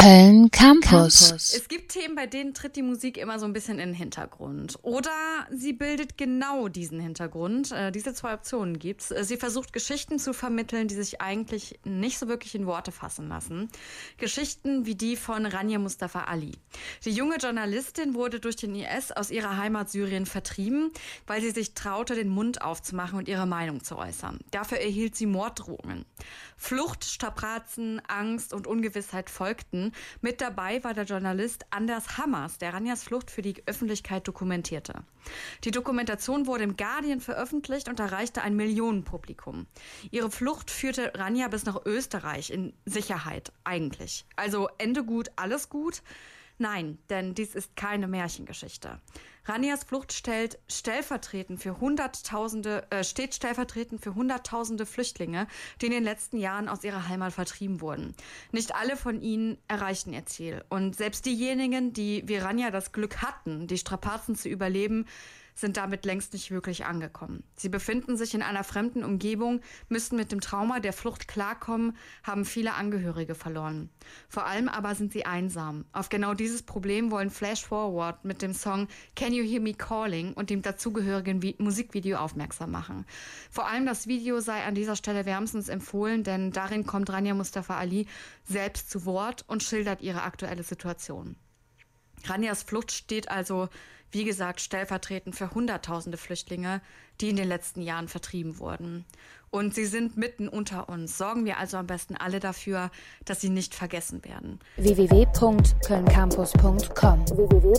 Köln Campus. Es gibt Themen, bei denen tritt die Musik immer so ein bisschen in den Hintergrund. Oder sie bildet genau diesen Hintergrund. Äh, diese zwei Optionen gibt's. Äh, sie versucht Geschichten zu vermitteln, die sich eigentlich nicht so wirklich in Worte fassen lassen. Geschichten wie die von Rania Mustafa Ali. Die junge Journalistin wurde durch den IS aus ihrer Heimat Syrien vertrieben, weil sie sich traute, den Mund aufzumachen und ihre Meinung zu äußern. Dafür erhielt sie Morddrohungen. Flucht, Strapazen, Angst und Ungewissheit folgten. Mit dabei war der Journalist Anders Hammers, der Ranjas Flucht für die Öffentlichkeit dokumentierte. Die Dokumentation wurde im Guardian veröffentlicht und erreichte ein Millionenpublikum. Ihre Flucht führte Ranja bis nach Österreich in Sicherheit, eigentlich. Also Ende gut, alles gut. Nein, denn dies ist keine Märchengeschichte. Ranias Flucht stellt stellvertretend für Hunderttausende, äh, steht stellvertretend für Hunderttausende Flüchtlinge, die in den letzten Jahren aus ihrer Heimat vertrieben wurden. Nicht alle von ihnen erreichten ihr Ziel. Und selbst diejenigen, die wie Rania das Glück hatten, die Strapazen zu überleben, sind damit längst nicht wirklich angekommen. Sie befinden sich in einer fremden Umgebung, müssten mit dem Trauma der Flucht klarkommen, haben viele Angehörige verloren. Vor allem aber sind sie einsam. Auf genau dieses Problem wollen Flash Forward mit dem Song Can You Hear Me Calling und dem dazugehörigen Musikvideo aufmerksam machen. Vor allem das Video sei an dieser Stelle wärmstens empfohlen, denn darin kommt Rania Mustafa Ali selbst zu Wort und schildert ihre aktuelle Situation. Ranias Flucht steht also wie gesagt, stellvertretend für Hunderttausende Flüchtlinge, die in den letzten Jahren vertrieben wurden. Und sie sind mitten unter uns. Sorgen wir also am besten alle dafür, dass sie nicht vergessen werden. www.kölncampus.com www